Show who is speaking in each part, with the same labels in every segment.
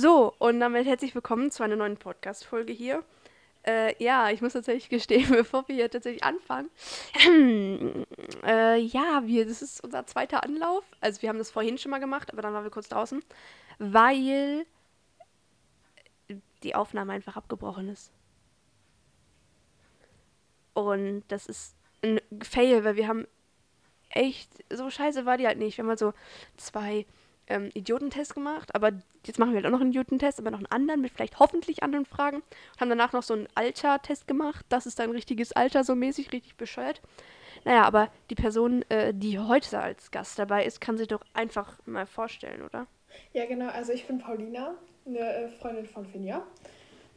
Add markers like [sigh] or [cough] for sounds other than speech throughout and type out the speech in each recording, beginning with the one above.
Speaker 1: So, und damit herzlich willkommen zu einer neuen Podcast-Folge hier. Äh, ja, ich muss tatsächlich [laughs] gestehen, bevor wir hier tatsächlich anfangen. [clears throat] äh, ja, wir, das ist unser zweiter Anlauf. Also wir haben das vorhin schon mal gemacht, aber dann waren wir kurz draußen, weil die Aufnahme einfach abgebrochen ist. Und das ist ein Fail, weil wir haben echt, so scheiße war die halt nicht. Wir haben halt so zwei ähm, Idiotentest gemacht, aber jetzt machen wir halt auch noch einen Idiotentest, aber noch einen anderen mit vielleicht hoffentlich anderen Fragen. Und haben danach noch so einen Alter-Test gemacht. Das ist ein richtiges Alter, so mäßig, richtig bescheuert. Naja, aber die Person, äh, die heute als Gast dabei ist, kann sich doch einfach mal vorstellen, oder?
Speaker 2: Ja, genau. Also ich bin Paulina, eine äh, Freundin von Finja.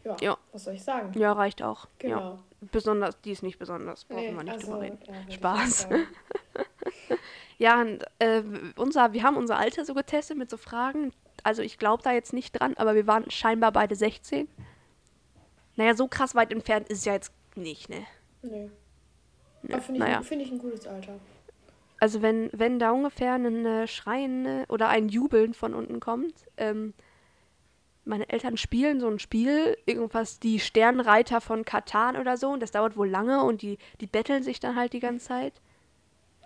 Speaker 2: Ja,
Speaker 1: Ja.
Speaker 2: was soll ich sagen?
Speaker 1: Ja, reicht auch.
Speaker 2: Genau.
Speaker 1: Ja. Besonders, die ist nicht besonders, brauchen
Speaker 2: Nee,
Speaker 1: wir nicht
Speaker 2: also,
Speaker 1: drüber reden.
Speaker 2: ja,
Speaker 1: Spaß. [laughs] [laughs] Ja, und, äh, unser, wir haben unser Alter so getestet mit so Fragen. Also ich glaube da jetzt nicht dran, aber wir waren scheinbar beide 16. Naja, so krass weit entfernt ist es ja jetzt nicht, ne?
Speaker 2: Nee.
Speaker 1: Ne,
Speaker 2: Aber finde ich,
Speaker 1: naja.
Speaker 2: ein- finde ich ein gutes Alter.
Speaker 1: Also wenn, wenn da ungefähr ein äh, Schreien oder ein Jubeln von unten kommt, ähm, meine Eltern spielen so ein Spiel, irgendwas, die Sternreiter von Katan oder so, und das dauert wohl lange und die, die betteln sich dann halt die ganze Zeit.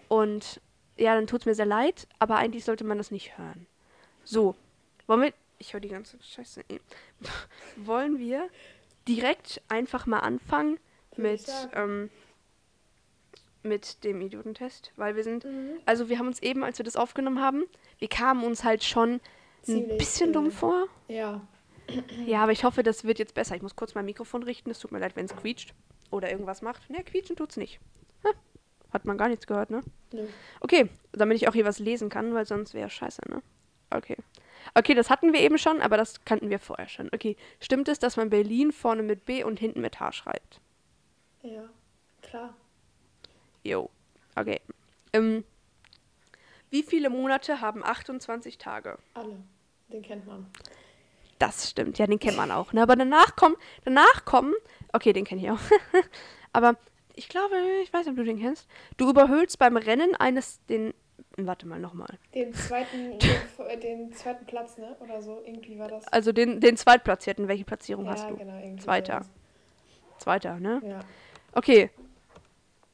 Speaker 1: Und ja, dann tut's mir sehr leid, aber eigentlich sollte man das nicht hören. So, wollen wir. Ich höre die ganze Scheiße. eh. [laughs] wollen wir direkt einfach mal anfangen mit, ähm, mit dem Idiotentest? Weil wir sind
Speaker 2: Mhm.
Speaker 1: also wir haben uns eben, als wir das aufgenommen haben, wir kamen uns halt schon ein
Speaker 2: Ziemlich,
Speaker 1: bisschen dumm
Speaker 2: äh,
Speaker 1: vor.
Speaker 2: Ja. [clears throat]
Speaker 1: Ja, aber ich hoffe, das wird jetzt besser. Ich muss kurz mein Mikrofon richten. Es tut mir leid, wenn es quietscht oder irgendwas macht. Ne, quietschen tut's nicht. Hat man gar nichts gehört, ne?
Speaker 2: Nö.
Speaker 1: Okay, damit ich auch hier was lesen kann, weil sonst wäre scheiße, ne? Okay. Okay, das hatten wir eben schon, aber das kannten wir vorher schon. Okay, stimmt es, dass man Berlin vorne mit B und hinten mit H schreibt?
Speaker 2: Ja. Klar.
Speaker 1: Jo. Okay. Ähm, wie viele Monate haben 28 Tage?
Speaker 2: Alle. Den kennt man.
Speaker 1: Das stimmt, ja, den kennt man auch. Ne? Aber danach kommen, danach kommen, okay, den kenne ich auch. [laughs] Aber ich glaube, ich weiß nicht, ob du den kennst. Du überhöhlst beim Rennen eines den. Warte mal nochmal.
Speaker 2: Den zweiten, [laughs] den, äh, den zweiten Platz, ne? Oder so. Irgendwie war das.
Speaker 1: Also den, den Zweitplatzierten, welche Platzierung hast
Speaker 2: ja,
Speaker 1: du?
Speaker 2: genau. Irgendwie
Speaker 1: Zweiter.
Speaker 2: sowas.
Speaker 1: Zweiter, ne?
Speaker 2: Ja.
Speaker 1: Okay.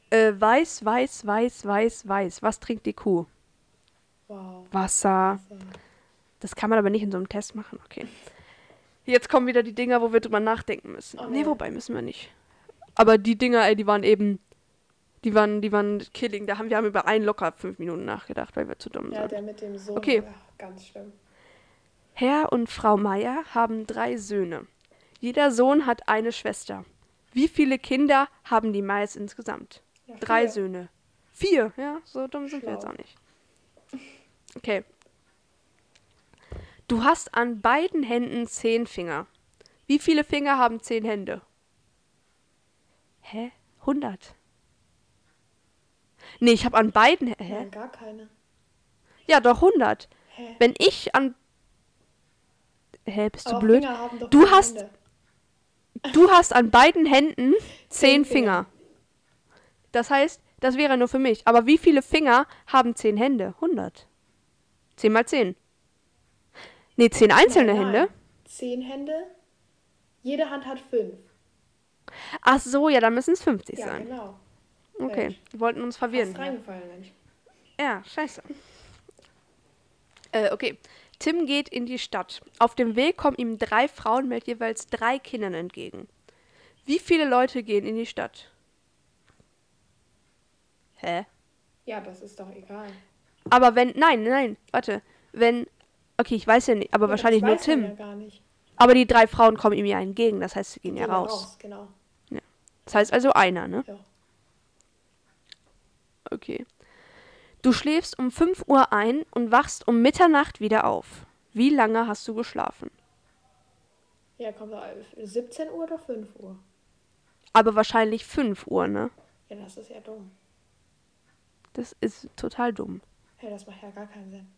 Speaker 1: Äh, weiß, weiß, weiß, weiß, weiß. Was trinkt die Kuh?
Speaker 2: Wow.
Speaker 1: Wasser.
Speaker 2: So.
Speaker 1: Das kann man aber nicht in so einem Test machen, okay. Jetzt kommen wieder die Dinger, wo wir drüber nachdenken müssen.
Speaker 2: Oh,
Speaker 1: nee. wobei müssen wir nicht. Aber die Dinger, ey, die waren eben. Die waren, die waren killing. Da haben wir haben über einen locker fünf Minuten nachgedacht, weil wir zu dumm
Speaker 2: Ja,
Speaker 1: sind.
Speaker 2: der mit dem Sohn.
Speaker 1: Okay.
Speaker 2: Ja, ganz schlimm.
Speaker 1: Herr und Frau Meier haben drei Söhne. Jeder Sohn hat eine Schwester. Wie viele Kinder haben die Meyers insgesamt?
Speaker 2: Ja,
Speaker 1: Drei
Speaker 2: vier.
Speaker 1: Söhne. Vier, ja, so dumm sind wir jetzt
Speaker 2: Schlau.
Speaker 1: auch nicht. Okay. Du hast an beiden Händen zehn Finger. Wie viele Finger haben zehn Hände? Hä? 100. Nee, ich habe an beiden. Hä?
Speaker 2: Nein, gar keine.
Speaker 1: Ja, doch 100.
Speaker 2: Hä?
Speaker 1: Wenn ich an. Hä, bist du
Speaker 2: Aber
Speaker 1: blöd? Du hast-
Speaker 2: Hände.
Speaker 1: Du hast an beiden Händen [laughs] zehn
Speaker 2: Zehn
Speaker 1: Finger.
Speaker 2: Finger.
Speaker 1: Das heißt, das wäre nur für mich. Aber wie viele Finger haben zehn Hände? 100. 10 mal 10. Nee, 10 einzelne
Speaker 2: Nein, nein.
Speaker 1: Hände.
Speaker 2: Zehn Hände. Jede Hand hat fünf.
Speaker 1: Ach so, ja, dann müssen es 50
Speaker 2: Ja,
Speaker 1: sein.
Speaker 2: genau.
Speaker 1: Okay,
Speaker 2: Mensch.
Speaker 1: wir wollten uns verwirren. Hier.
Speaker 2: reingefallen, Mensch.
Speaker 1: Ja, scheiße. Äh, okay. Tim geht in die Stadt. Auf dem Weg kommen ihm drei Frauen mit jeweils drei Kindern entgegen. Wie viele Leute gehen in die Stadt? Hä?
Speaker 2: Ja, das ist doch egal.
Speaker 1: Aber wenn, nein, nein, warte. Wenn, okay, ich weiß ja nicht, aber
Speaker 2: Ja,
Speaker 1: wahrscheinlich nur Tim.
Speaker 2: Ja gar nicht.
Speaker 1: Aber die drei Frauen kommen ihm ja entgegen, das heißt, sie gehen ja
Speaker 2: wir
Speaker 1: raus.
Speaker 2: Genau.
Speaker 1: Das heißt also einer, ne?
Speaker 2: Ja.
Speaker 1: Okay. Du schläfst um 5 Uhr ein und wachst um Mitternacht wieder auf. Wie lange hast du geschlafen?
Speaker 2: Ja, kommt da 17 Uhr oder 5 Uhr?
Speaker 1: Aber wahrscheinlich 5 Uhr, ne?
Speaker 2: Ja, das ist ja dumm.
Speaker 1: Das ist total dumm.
Speaker 2: Hey, das macht ja gar keinen Sinn.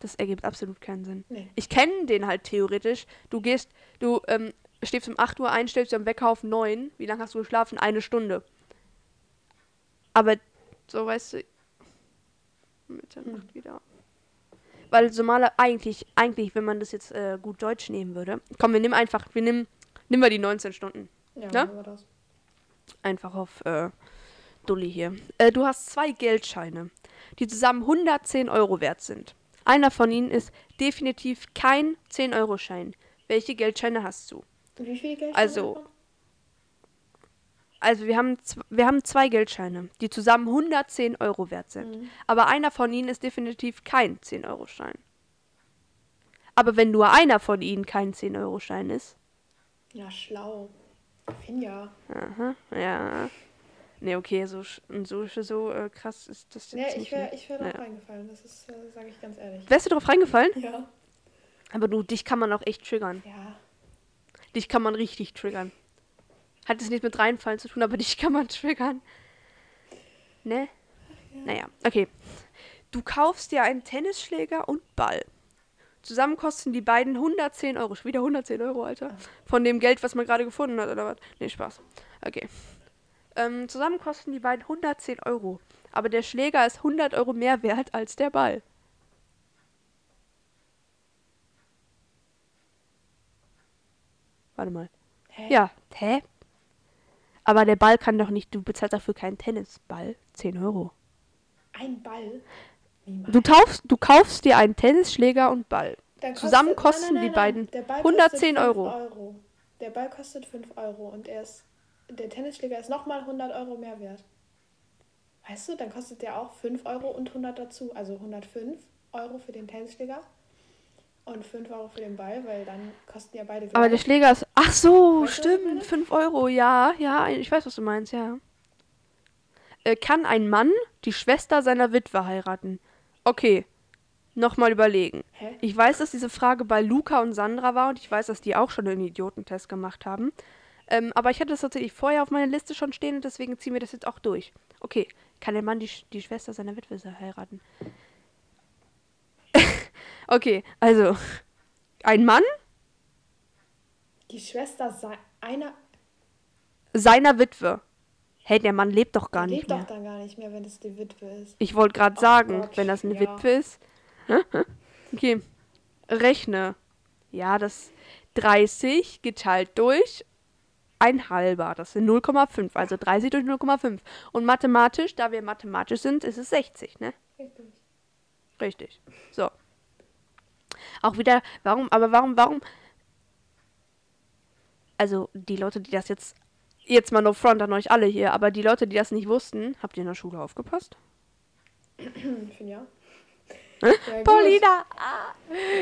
Speaker 1: Das ergibt absolut keinen Sinn.
Speaker 2: Nee.
Speaker 1: Ich kenne den halt theoretisch. Du gehst, du ähm, stehst um 8 Uhr ein, stellst dir am Wecker auf 9. Wie lange hast du geschlafen? Eine Stunde. Aber so weißt du. Mitternacht wieder. weil normaler eigentlich, eigentlich, wenn man das jetzt äh, gut Deutsch nehmen würde. Komm, wir nehmen einfach, wir nehmen, nehmen wir die 19 Stunden.
Speaker 2: Ja,
Speaker 1: Ja?
Speaker 2: machen wir das.
Speaker 1: Einfach auf äh, Dulli hier. Äh, du hast zwei Geldscheine, die zusammen 110 Euro wert sind. Einer von ihnen ist definitiv kein 10-Euro-Schein. Welche Geldscheine hast du?
Speaker 2: Wie viel Geld?
Speaker 1: Also, Also wir haben, wir haben zwei Geldscheine, die zusammen 110 Euro wert sind.
Speaker 2: Mhm.
Speaker 1: Aber einer von ihnen ist definitiv kein 10-Euro-Schein. Aber wenn nur einer von ihnen kein 10-Euro-Schein ist,
Speaker 2: Ja, schlau. Finja.
Speaker 1: aha, ja. Nee, okay, so, so, so äh, krass ist das
Speaker 2: Ja,
Speaker 1: jetzt
Speaker 2: ich
Speaker 1: nicht.
Speaker 2: wäre
Speaker 1: ne?
Speaker 2: ich wär drauf
Speaker 1: Ja.
Speaker 2: reingefallen. Das ist, äh, sage ich ganz ehrlich.
Speaker 1: Wärst du drauf reingefallen?
Speaker 2: Ja.
Speaker 1: Aber du, dich kann man auch echt triggern.
Speaker 2: Ja.
Speaker 1: Dich kann man richtig triggern. Hat es nichts mit reinfallen zu tun, aber [laughs] dich kann man triggern. Ne? Naja, okay. Du kaufst dir einen Tennisschläger und Ball. Zusammen kosten die beiden 110 Euro. Schon wieder 110 Euro, Alter. Von dem Geld, was man gerade gefunden hat, oder was? Nee, Spaß. Okay. Ähm, zusammen kosten die beiden 110 Euro. Aber der Schläger ist 100 Euro mehr wert als der Ball. Warte mal.
Speaker 2: Hä?
Speaker 1: Ja, hä? Aber der Ball kann doch nicht, du bezahlst dafür keinen Tennisball. 10 Euro.
Speaker 2: Ein Ball? Niemals.
Speaker 1: Du, taufst, du kaufst dir einen Tennisschläger und Ball.
Speaker 2: Dann
Speaker 1: zusammen
Speaker 2: kostet-
Speaker 1: kosten die beiden
Speaker 2: Der Ball
Speaker 1: 110
Speaker 2: kostet 5
Speaker 1: Euro.
Speaker 2: Der Ball kostet 5 Euro und er ist, der Tennisschläger ist nochmal 100 Euro mehr wert. Weißt du, dann kostet der auch 5 Euro und 100 dazu. Also 105 Euro für den Tennisschläger und 5 Euro für den Ball, weil dann kosten ja beide
Speaker 1: Aber der
Speaker 2: gleich.
Speaker 1: Schläger ist. Ach so,
Speaker 2: Weißt
Speaker 1: stimmt. 5 Euro, ja, ja, ich weiß, was du meinst, ja. Äh, kann ein Mann die Schwester seiner Witwe heiraten? Okay, nochmal überlegen.
Speaker 2: Hä?
Speaker 1: Ich weiß, dass diese Frage bei Luca und Sandra war und ich weiß, dass die auch schon einen Idiotentest gemacht haben. Ähm, aber ich hatte das tatsächlich vorher auf meiner Liste schon stehen und deswegen ziehen wir das jetzt auch durch. Okay, kann der Mann die, die Schwester seiner Witwe heiraten? Okay, also ein Mann
Speaker 2: Die Schwester sei einer
Speaker 1: seiner Witwe. Hey, der Mann lebt doch gar
Speaker 2: lebt
Speaker 1: nicht mehr.
Speaker 2: doch dann gar nicht mehr, wenn es die Witwe ist.
Speaker 1: Ich wollte gerade
Speaker 2: Ach
Speaker 1: sagen,
Speaker 2: Gott,
Speaker 1: wenn das eine
Speaker 2: ja.
Speaker 1: Witwe ist. [laughs] okay. Rechne. Ja, das 30 geteilt durch ein halber. Das sind 0,5. Also 30 durch 0,5. Und mathematisch, da wir mathematisch sind, ist es 60, ne?
Speaker 2: Richtig.
Speaker 1: Richtig. So. Auch wieder, warum, aber warum, warum? Also, die Leute, die das jetzt, jetzt mal no front an euch alle hier, aber die Leute, die das nicht wussten, habt ihr in der Schule aufgepasst?
Speaker 2: Finja. Ja, gut.
Speaker 1: Paulina! Ah.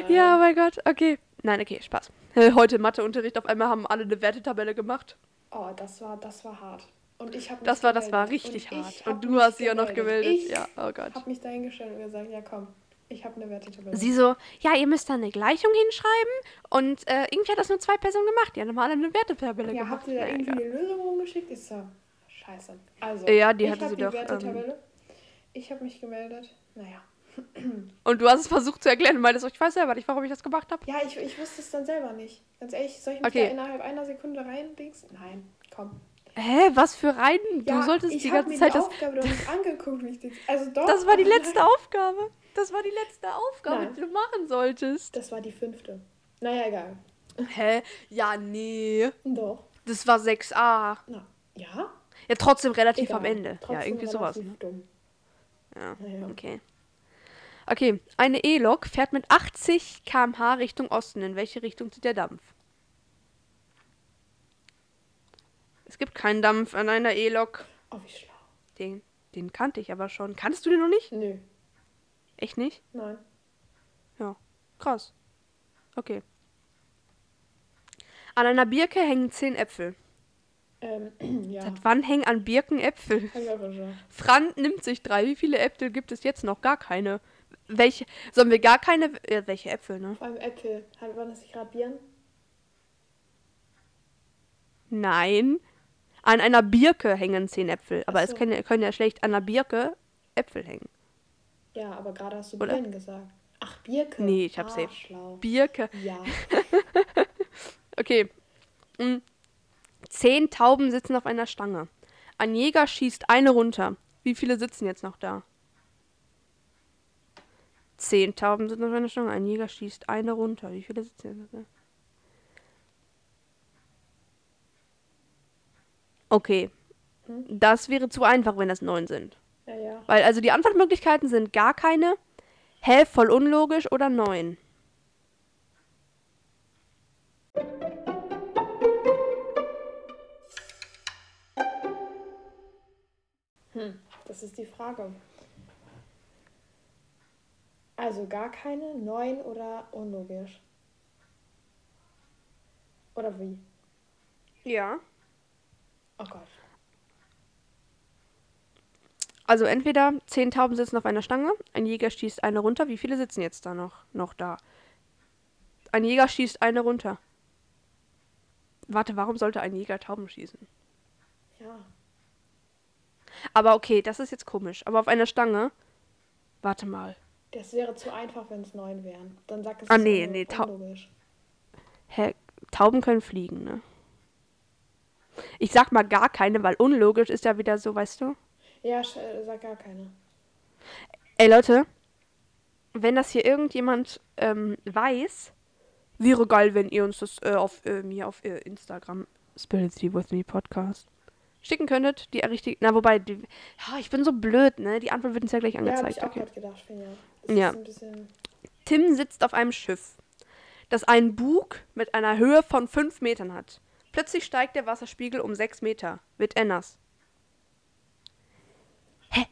Speaker 1: Ja, mein Gott, okay. Nein, okay, Spaß. Äh, Heute Matheunterricht, auf einmal haben alle eine Wertetabelle gemacht.
Speaker 2: Oh, das war, das war hart. Und ich habe
Speaker 1: Das war, das war richtig hart. Und du hast sie ja noch gemeldet.
Speaker 2: Ich
Speaker 1: Ja, oh Gott.
Speaker 2: habe mich dahingestellt und gesagt, ja komm, ich habe eine Wertetabelle.
Speaker 1: Sie so, ja, ihr müsst da eine Gleichung hinschreiben und äh, irgendwie hat das nur zwei Personen gemacht. Die haben mal eine Wertetabelle
Speaker 2: ja,
Speaker 1: gemacht.
Speaker 2: habt ihr da
Speaker 1: Naja,
Speaker 2: irgendwie eine Lösung rumgeschickt? Ich so, scheiße. Also,
Speaker 1: Ja, die
Speaker 2: ich
Speaker 1: hatte sie
Speaker 2: die
Speaker 1: doch, ähm,
Speaker 2: Wertetabelle. ich habe mich gemeldet. Naja. [clears throat]
Speaker 1: Und du hast es versucht zu erklären und meintest, ich weiß selber nicht, warum ich das gemacht habe.
Speaker 2: Ja, ich, ich wusste es dann selber nicht. Ganz ehrlich, soll ich mich
Speaker 1: Okay.
Speaker 2: da innerhalb einer Sekunde rein, Dings? Nein, komm.
Speaker 1: Hä, was für rein? Du
Speaker 2: Ja,
Speaker 1: solltest
Speaker 2: ich
Speaker 1: die ganze
Speaker 2: mir
Speaker 1: Zeit
Speaker 2: die
Speaker 1: das.
Speaker 2: Aufgabe doch nicht angeguckt, wie ich das. Also doch.
Speaker 1: Das war die letzte Aufgabe. Das war die letzte Aufgabe,
Speaker 2: Nein.
Speaker 1: die du machen solltest.
Speaker 2: Das war die fünfte. Naja, egal.
Speaker 1: Hä? Ja, nee.
Speaker 2: Doch.
Speaker 1: Das war 6a.
Speaker 2: Na, ja?
Speaker 1: Ja, trotzdem relativ
Speaker 2: Egal.
Speaker 1: am Ende. ja,
Speaker 2: Trotzdem
Speaker 1: irgendwie sowas. Ne?
Speaker 2: Dumm.
Speaker 1: Ja,
Speaker 2: Naja.
Speaker 1: okay. Okay, eine E-Lok fährt mit 80 km/h Richtung Osten. In welche Richtung zieht der Dampf? Es gibt keinen Dampf an einer E-Lok.
Speaker 2: Oh, wie schlau.
Speaker 1: Den, den kannte ich aber schon. Kannst du den noch nicht?
Speaker 2: Nö,
Speaker 1: Echt nicht?
Speaker 2: nein.
Speaker 1: Ja, krass. Okay. An einer Birke hängen 10 Äpfel.
Speaker 2: Ähm, [clears throat] ja.
Speaker 1: Seit wann hängen an Birken Äpfel?
Speaker 2: Hab ich auch schon.
Speaker 1: Fran nimmt sich drei. Wie viele Äpfel gibt es jetzt noch? Gar keine. Welche? Sollen wir gar keine? Ja, welche Äpfel, ne?
Speaker 2: Vor allem Äpfel. Hat- Waren das nicht gerade Bieren?
Speaker 1: Nein. An einer Birke hängen zehn Äpfel. Aber
Speaker 2: Ach
Speaker 1: es
Speaker 2: so.
Speaker 1: können, ja- können ja schlecht an einer Birke Äpfel hängen.
Speaker 2: Ja, aber gerade hast du
Speaker 1: Oder?
Speaker 2: Bieren gesagt. Ach, Bierke.
Speaker 1: Nee, ich hab
Speaker 2: ah,
Speaker 1: safe.
Speaker 2: schlau.
Speaker 1: Birke.
Speaker 2: Ja. [laughs]
Speaker 1: Okay. Mm. Zehn Tauben sitzen auf einer Stange. Ein Jäger schießt eine runter. Wie viele sitzen jetzt noch da? Zehn Tauben sitzen auf einer Stange. Ein Jäger schießt eine runter. Wie viele sitzen jetzt? Okay. Das wäre zu einfach, wenn das neun sind.
Speaker 2: Ja, ja.
Speaker 1: Weil also die Antwortmöglichkeiten sind gar keine, hä, voll unlogisch oder neun.
Speaker 2: Hm, das ist die Frage. Also gar keine, neun oder unlogisch? Oder wie?
Speaker 1: Ja.
Speaker 2: Oh Gott.
Speaker 1: Also entweder zehn Tauben sitzen auf einer Stange, ein Jäger schießt eine runter. Wie viele sitzen jetzt da noch, noch da? Ein Jäger schießt eine runter. Warte, warum sollte ein Jäger Tauben schießen?
Speaker 2: Ja.
Speaker 1: Aber okay, das ist jetzt komisch. Aber auf einer Stange. Warte mal.
Speaker 2: Das wäre zu einfach, wenn es neun wären. Dann sag es
Speaker 1: Ah, nee, nee, Tau-
Speaker 2: unlogisch.
Speaker 1: Hä? Tauben können fliegen, ne? Ich sag mal gar keine, weil unlogisch ist ja wieder so, weißt du?
Speaker 2: Ja, äh, sag gar keine.
Speaker 1: Ey Leute, wenn das hier irgendjemand ähm, weiß, wäre geil, wenn ihr uns das äh, auf äh, mir auf äh, Instagram Spirity with Me Podcast schicken könntet. Die richtig, na wobei, die, ja, ich bin so blöd, ne? Die Antwort wird uns ja gleich
Speaker 2: Ja, hab
Speaker 1: angezeigt.
Speaker 2: ich auch
Speaker 1: okay.
Speaker 2: gedacht. Das
Speaker 1: Ja.
Speaker 2: ein bisschen...
Speaker 1: Tim sitzt auf einem Schiff, das einen Bug mit einer Höhe von 5 Metern hat. Plötzlich steigt der Wasserspiegel um 6 Meter. Wird er nass. Hä?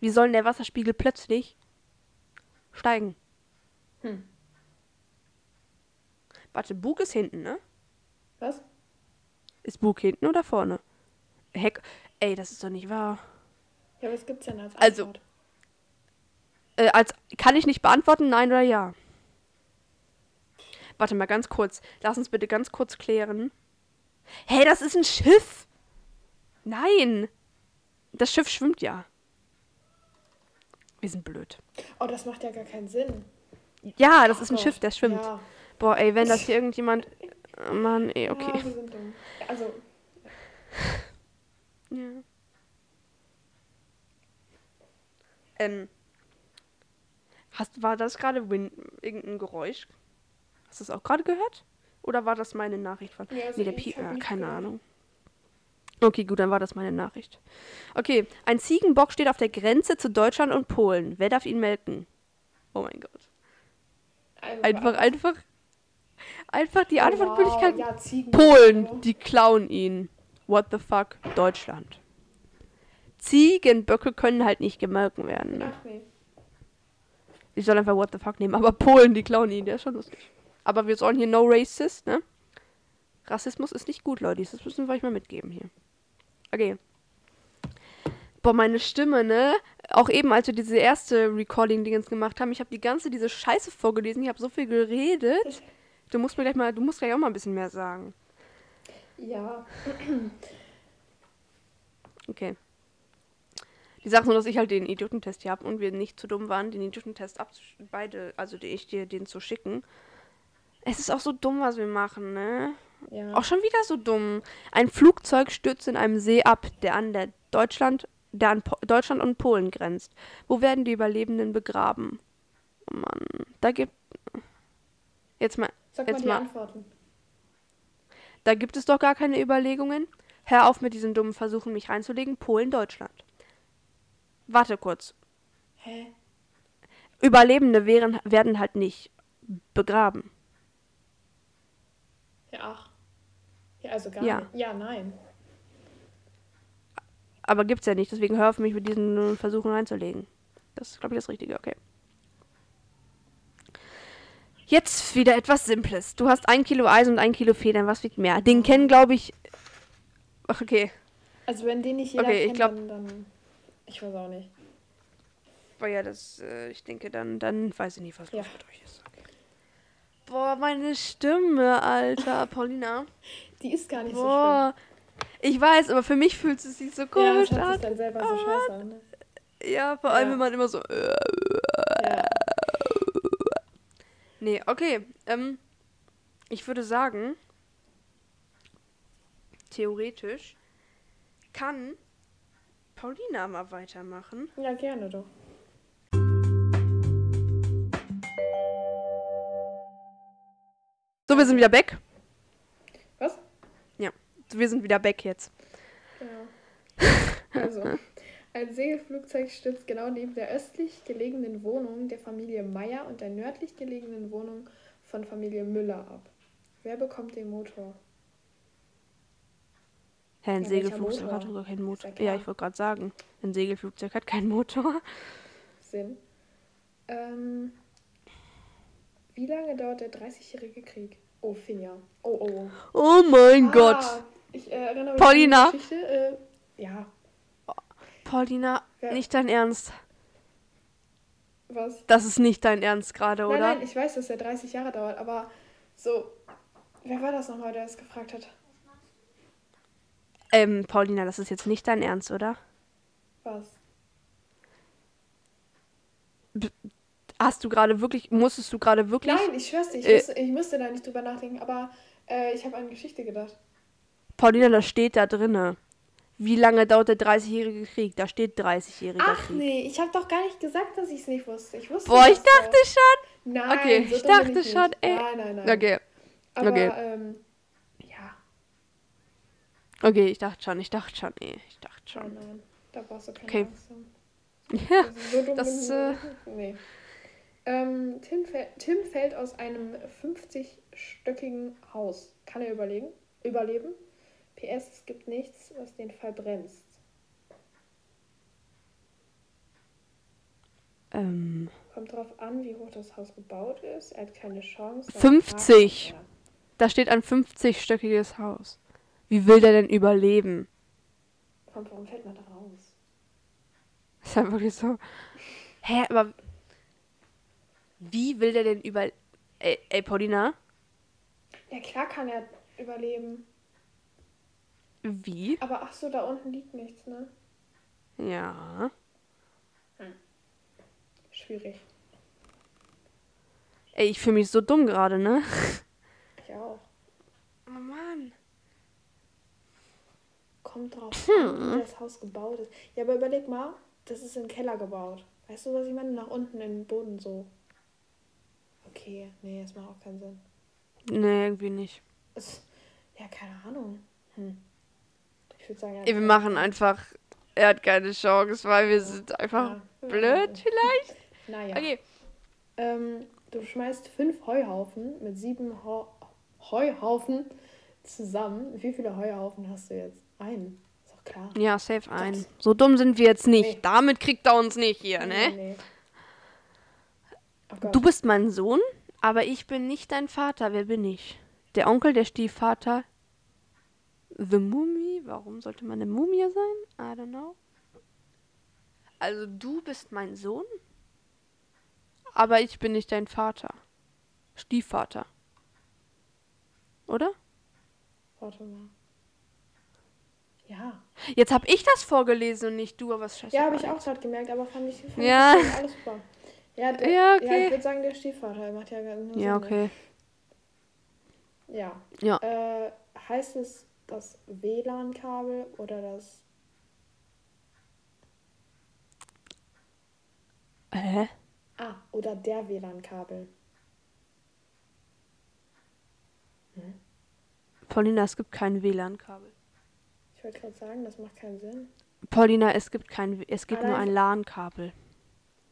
Speaker 1: Wie soll denn der Wasserspiegel plötzlich steigen?
Speaker 2: Hm.
Speaker 1: Warte, Bug ist hinten, ne?
Speaker 2: Was?
Speaker 1: Ist Bug hinten oder vorne? Heck. Ey, das ist doch nicht wahr.
Speaker 2: Ja, was gibt's denn als
Speaker 1: Also-
Speaker 2: Antwort?
Speaker 1: Äh, als kann ich nicht beantworten, nein oder ja? Warte mal ganz kurz. Lass uns bitte ganz kurz klären. Hey, das ist ein Schiff. Nein. Das Schiff schwimmt ja. Wir sind blöd.
Speaker 2: Oh, das macht ja gar keinen Sinn.
Speaker 1: Ja, das ist ein
Speaker 2: Gott,
Speaker 1: Schiff, das schwimmt.
Speaker 2: Ja.
Speaker 1: Boah, ey, wenn das hier irgendjemand. Oh Mann, ey, okay.
Speaker 2: Ja, wir sind dumm. Also,
Speaker 1: Ja. Ähm. Hast, war das gerade irgendein Geräusch? Hast du das auch gerade gehört? Oder war das meine Nachricht von.
Speaker 2: Ja, also
Speaker 1: nee, der Ja,
Speaker 2: nichts
Speaker 1: keine
Speaker 2: gehört.
Speaker 1: Ahnung. Okay, gut, dann war das meine Nachricht. Okay, ein Ziegenbock steht auf der Grenze zu Deutschland und Polen. Wer darf ihn melken? Oh mein Gott.
Speaker 2: also
Speaker 1: Einfach, einfach. Einfach die
Speaker 2: Oh,
Speaker 1: Antwortmöglichkeit.
Speaker 2: Wow, ja.
Speaker 1: Polen, die klauen ihn. What the fuck? Deutschland. Ziegenböcke können halt nicht gemelken werden. Ne?
Speaker 2: Ach nee.
Speaker 1: Ich soll einfach What the fuck nehmen, aber Polen, die klauen ihn, der ist schon lustig. Aber wir sollen hier no racist, ne? Rassismus ist nicht gut, Leute. Das müssen wir euch mal mitgeben hier. Okay. Boah, meine Stimme, ne? Auch eben, als wir diese erste Recording-Dingens gemacht haben, ich habe die ganze diese Scheiße vorgelesen, ich habe so viel geredet. Du musst mir gleich mal, du musst gleich auch mal ein bisschen mehr sagen.
Speaker 2: Ja.
Speaker 1: Okay. Die Sache ist nur, dass ich halt den Idiotentest hier habe und wir nicht zu dumm waren, den Idiotentest abzusch beide, also die, ich dir den zu schicken. Es ist auch so dumm, was wir machen, ne?
Speaker 2: Ja.
Speaker 1: Auch schon wieder so dumm. Ein Flugzeug stürzt in einem See ab, der an der Deutschland, der an po Deutschland und Polen grenzt. Wo werden die Überlebenden begraben? Oh Mann, da gibt jetzt mal,
Speaker 2: Sag mal
Speaker 1: jetzt
Speaker 2: die
Speaker 1: mal-
Speaker 2: Antworten.
Speaker 1: da gibt es doch gar keine Überlegungen. Hör auf mit diesen dummen Versuchen, mich reinzulegen. Polen, Deutschland. Warte kurz.
Speaker 2: Hä?
Speaker 1: Überlebende wären, werden halt nicht begraben.
Speaker 2: Ja, ach. Ja, also gar
Speaker 1: Ja.
Speaker 2: nicht. Ja, nein.
Speaker 1: Aber gibt's ja nicht, deswegen hör auf mich mit diesen Versuchen reinzulegen. Das ist, glaube ich, das Richtige, okay. Jetzt wieder etwas Simples. Du hast ein Kilo Eisen und ein Kilo Federn. Was wiegt mehr? Den kennen, glaube ich. Ach, Okay.
Speaker 2: Also wenn den nicht jeder
Speaker 1: Okay, ich
Speaker 2: kennt,
Speaker 1: glaub-
Speaker 2: dann, dann... Ich weiß auch nicht.
Speaker 1: Boah, ja, das, äh, ich denke, dann, dann weiß ich nicht, was
Speaker 2: Ja.
Speaker 1: los mit euch ist. Boah, meine Stimme, Alter. Paulina.
Speaker 2: Die ist gar nicht so
Speaker 1: Boah. Ich weiß, aber für mich fühlt es sich so
Speaker 2: schlimm. Ja,
Speaker 1: komisch
Speaker 2: das hört
Speaker 1: an.
Speaker 2: dann selber so scheiße an. Ne?
Speaker 1: Ja, vor allem,
Speaker 2: Ja.
Speaker 1: wenn man immer so. Äh,
Speaker 2: Ja.
Speaker 1: Nee, okay. Ähm, ich würde sagen, theoretisch kann Paulina mal weitermachen.
Speaker 2: ja, gerne doch.
Speaker 1: So, wir sind wieder back.
Speaker 2: Was?
Speaker 1: Ja, wir sind wieder back jetzt.
Speaker 2: Genau. Also, ein Segelflugzeug stürzt genau neben der östlich gelegenen Wohnung der Familie Meyer und der nördlich gelegenen Wohnung von Familie Müller ab. Wer bekommt den Motor?
Speaker 1: Hä, ein
Speaker 2: Ja,
Speaker 1: Segelflugzeug hat doch keinen Motor.
Speaker 2: Ja,
Speaker 1: ich wollte gerade sagen, ein Segelflugzeug hat keinen Motor.
Speaker 2: Sinn. Ähm, wie lange dauert der 30-jährige Krieg? Oh, Finja. Oh, oh.
Speaker 1: Oh mein
Speaker 2: Ah,
Speaker 1: Gott.
Speaker 2: Ich äh, erinnere mich
Speaker 1: Paulina.
Speaker 2: an die Geschichte. Äh, ja,
Speaker 1: Paulina,
Speaker 2: Ja.
Speaker 1: nicht dein Ernst.
Speaker 2: was?
Speaker 1: Das ist nicht dein Ernst gerade, oder?
Speaker 2: Nein, nein, ich weiß, dass der 30 Jahre dauert, aber so. Wer war das nochmal, der es gefragt hat?
Speaker 1: Ähm, Paulina, das ist jetzt nicht dein Ernst, oder?
Speaker 2: Was?
Speaker 1: Hast du gerade wirklich, musstest du gerade wirklich?
Speaker 2: Nein, ich schwör's dir, ich,
Speaker 1: Äh.
Speaker 2: wusste, ich müsste da nicht drüber nachdenken, aber äh, ich habe an Geschichte gedacht.
Speaker 1: Paulina, das steht da drinne. Wie lange dauert der 30-jährige Krieg? Da steht 30-jähriger
Speaker 2: Ach
Speaker 1: Krieg.
Speaker 2: nee, ich habe doch gar nicht gesagt, dass ich es nicht wusste. Ich wusste
Speaker 1: Boah, ich
Speaker 2: das
Speaker 1: dachte schon.
Speaker 2: Nein,
Speaker 1: Okay,
Speaker 2: so
Speaker 1: ich dachte
Speaker 2: ich
Speaker 1: schon,
Speaker 2: nicht.
Speaker 1: ey.
Speaker 2: Nein, nein, nein.
Speaker 1: Okay,
Speaker 2: Aber,
Speaker 1: okay.
Speaker 2: ähm, ja,
Speaker 1: okay, ich dachte schon, ich dachte schon, ey, ich dachte
Speaker 2: nein,
Speaker 1: schon.
Speaker 2: nein. Da brauchst du keine
Speaker 1: Okay.
Speaker 2: Angst haben. [laughs]
Speaker 1: Ja,
Speaker 2: Also so
Speaker 1: das, äh.
Speaker 2: Nee. Ähm, Tim, Tim fällt aus einem 50-stöckigen Haus. Kann er überlegen? überleben? PS, es gibt nichts, was den Fall bremst.
Speaker 1: ähm,
Speaker 2: Kommt drauf an, wie hoch das Haus gebaut ist. Er hat keine Chance. weil
Speaker 1: 50.
Speaker 2: Grab-
Speaker 1: da steht ein 50-stöckiges Haus. Wie will der denn überleben?
Speaker 2: Kommt, warum fällt man da raus?
Speaker 1: Ist ja wirklich so. Hä, aber wie will der denn über. Ey, ey, Paulina,
Speaker 2: Ja, klar kann er überleben.
Speaker 1: wie?
Speaker 2: Aber ach so, da unten liegt nichts, ne?
Speaker 1: Ja.
Speaker 2: Schwierig.
Speaker 1: Ey, ich fühle mich so dumm gerade, ne?
Speaker 2: Ich auch.
Speaker 1: Oh Mann.
Speaker 2: Kommt drauf
Speaker 1: Hm.
Speaker 2: an, wie das Haus gebaut ist. Ja, aber überleg mal, das ist im Keller gebaut. Weißt du, was ich meine? Nach unten in den Boden so. Okay, nee, das macht auch keinen Sinn.
Speaker 1: Nee, irgendwie nicht.
Speaker 2: Es, ja, keine Ahnung. Hm. Ich würde sagen,
Speaker 1: Ey, wir machen einfach. Er hat keine Chance, weil wir sind einfach
Speaker 2: Ja.
Speaker 1: blöd, vielleicht.
Speaker 2: Naja.
Speaker 1: Okay.
Speaker 2: Ähm, du schmeißt fünf Heuhaufen mit sieben Heu Heuhaufen zusammen. Wie viele Heuhaufen hast du jetzt? Einen. Ist doch klar.
Speaker 1: Ja, safe ein. So dumm sind wir jetzt nicht.
Speaker 2: Nee.
Speaker 1: Damit kriegt er uns nicht hier, ne?
Speaker 2: Nee, nee. Oh.
Speaker 1: Du bist mein Sohn, aber ich bin nicht dein Vater. Wer bin ich? Der Onkel, der Stiefvater. The Mumie. Warum sollte man eine Mumie sein? I don't know. Also du bist mein Sohn, aber ich bin nicht dein Vater. Stiefvater. Oder?
Speaker 2: Warte mal. Ja.
Speaker 1: Jetzt habe ich das vorgelesen und nicht du, aber was scheiße.
Speaker 2: Ja, habe ich auch gerade gemerkt, aber fand ich, fand
Speaker 1: Ja.
Speaker 2: alles super. Ja, der,
Speaker 1: Ja,
Speaker 2: ja,
Speaker 1: okay.
Speaker 2: ich würde sagen, der Stiefvater macht ja gar nur
Speaker 1: Ja,
Speaker 2: Sinn,
Speaker 1: okay.
Speaker 2: Ne? Ja.
Speaker 1: Ja.
Speaker 2: Äh, heißt es das WLAN-Kabel oder das.
Speaker 1: Hä?
Speaker 2: Ah, oder der WLAN-Kabel.
Speaker 1: Paulina, es gibt kein WLAN-Kabel.
Speaker 2: Ich wollte gerade sagen, das macht keinen Sinn.
Speaker 1: Paulina, es gibt kein, es gibt nur
Speaker 2: Allein-
Speaker 1: ein LAN-Kabel.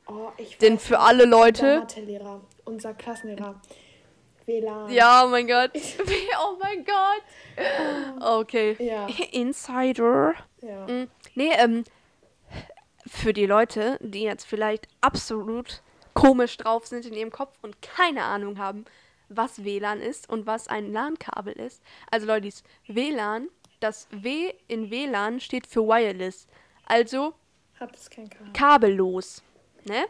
Speaker 2: Oh, ich
Speaker 1: Denn für alle Leute.
Speaker 2: Mathelehrer, unser Klassenlehrer. WLAN.
Speaker 1: Ja, oh mein Gott. [laughs] [laughs] Oh mein Gott. Okay.
Speaker 2: Ja. [laughs]
Speaker 1: Insider.
Speaker 2: Ja.
Speaker 1: Mm, Nee, ähm, für die Leute, die jetzt vielleicht absolut komisch drauf sind in ihrem Kopf und keine Ahnung haben, was WLAN ist und was ein LAN-Kabel ist. Also Leute, WLAN, das W in WLAN steht für Wireless. Also kabellos. Ne?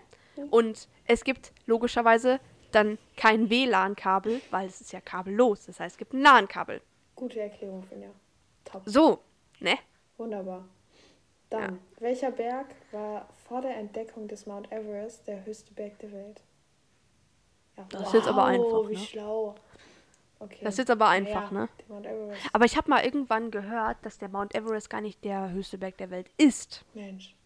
Speaker 1: Und es gibt logischerweise dann kein WLAN-Kabel, weil es ist ja kabellos. Das heißt, es gibt ein LAN-Kabel.
Speaker 2: Gute Erklärung, Finja. Top.
Speaker 1: So, ne?
Speaker 2: Wunderbar. Dann, welcher Berg war vor der Entdeckung des Mount Everest der höchste Berg der Welt? Ja,
Speaker 1: Das ist jetzt aber einfach,
Speaker 2: Wie
Speaker 1: ne?
Speaker 2: schlau. Okay.
Speaker 1: Das ist jetzt aber einfach,
Speaker 2: ja,
Speaker 1: ne? Aber ich habe mal irgendwann gehört, dass der Mount Everest gar nicht der höchste Berg der Welt ist.
Speaker 2: Mensch.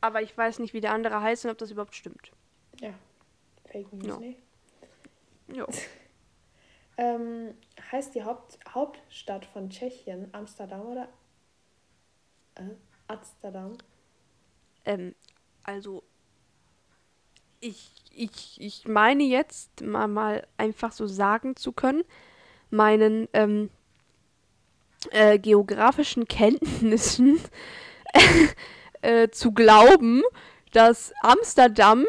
Speaker 1: Aber ich weiß nicht, wie der andere heißt und ob das überhaupt stimmt.
Speaker 2: Ja. Fake News,
Speaker 1: Ja.
Speaker 2: ne?
Speaker 1: Jo. [laughs]
Speaker 2: Ähm, heißt die Haupt Hauptstadt von Tschechien Amsterdam oder äh, Amsterdam?
Speaker 1: Ähm, also, ich, ich, ich meine jetzt mal, mal einfach so sagen zu können, meinen ähm, äh, geografischen Kenntnissen [laughs] äh, zu glauben, dass Amsterdam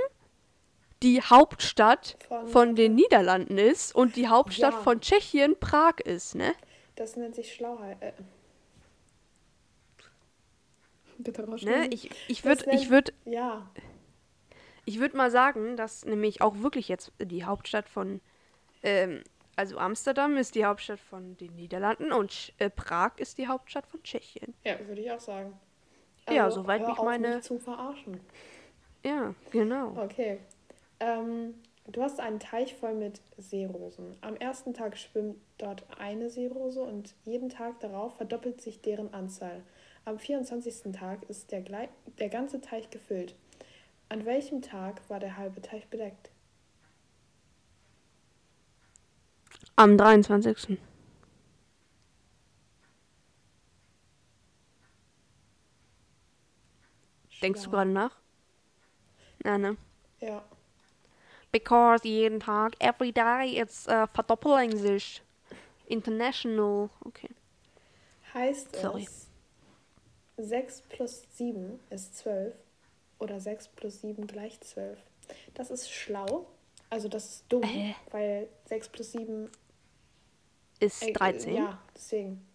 Speaker 1: die Hauptstadt
Speaker 2: Von-
Speaker 1: von den Niederlanden ist und die Hauptstadt
Speaker 2: Ja.
Speaker 1: von Tschechien Prag ist, ne?
Speaker 2: Das nennt sich Schlauheit. Äh. Bitte
Speaker 1: ne? Ich, ich würde ich würd,
Speaker 2: Ja,
Speaker 1: ich mal sagen, dass nämlich auch wirklich jetzt die Hauptstadt von, ähm, also Amsterdam ist die Hauptstadt von den Niederlanden und äh, Prag ist die Hauptstadt von Tschechien.
Speaker 2: ja, würde ich auch sagen.
Speaker 1: Ja, soweit mich
Speaker 2: auf,
Speaker 1: meine-
Speaker 2: Mich zu verarschen.
Speaker 1: Ja, genau.
Speaker 2: Okay. Ähm, du hast einen Teich voll mit Seerosen. Am ersten Tag schwimmt dort eine Seerose und jeden Tag darauf verdoppelt sich deren Anzahl. Am 24. Tag ist der, glei- der ganze Teich gefüllt. An welchem Tag war der halbe Teich bedeckt?
Speaker 1: Am 23. Denkst du gerade nach? Ja, ne?
Speaker 2: Ja.
Speaker 1: Because jeden Tag, every day, it's uh, verdoppeln sich. International. Okay.
Speaker 2: Heißt
Speaker 1: Sorry.
Speaker 2: es, 6 plus 7 ist 12 oder 6 plus 7 gleich 12? Das ist schlau. Also das ist dumm,
Speaker 1: Äh.
Speaker 2: weil 6 plus 7
Speaker 1: Ist
Speaker 2: Äh,
Speaker 1: 13.
Speaker 2: Ja, deswegen.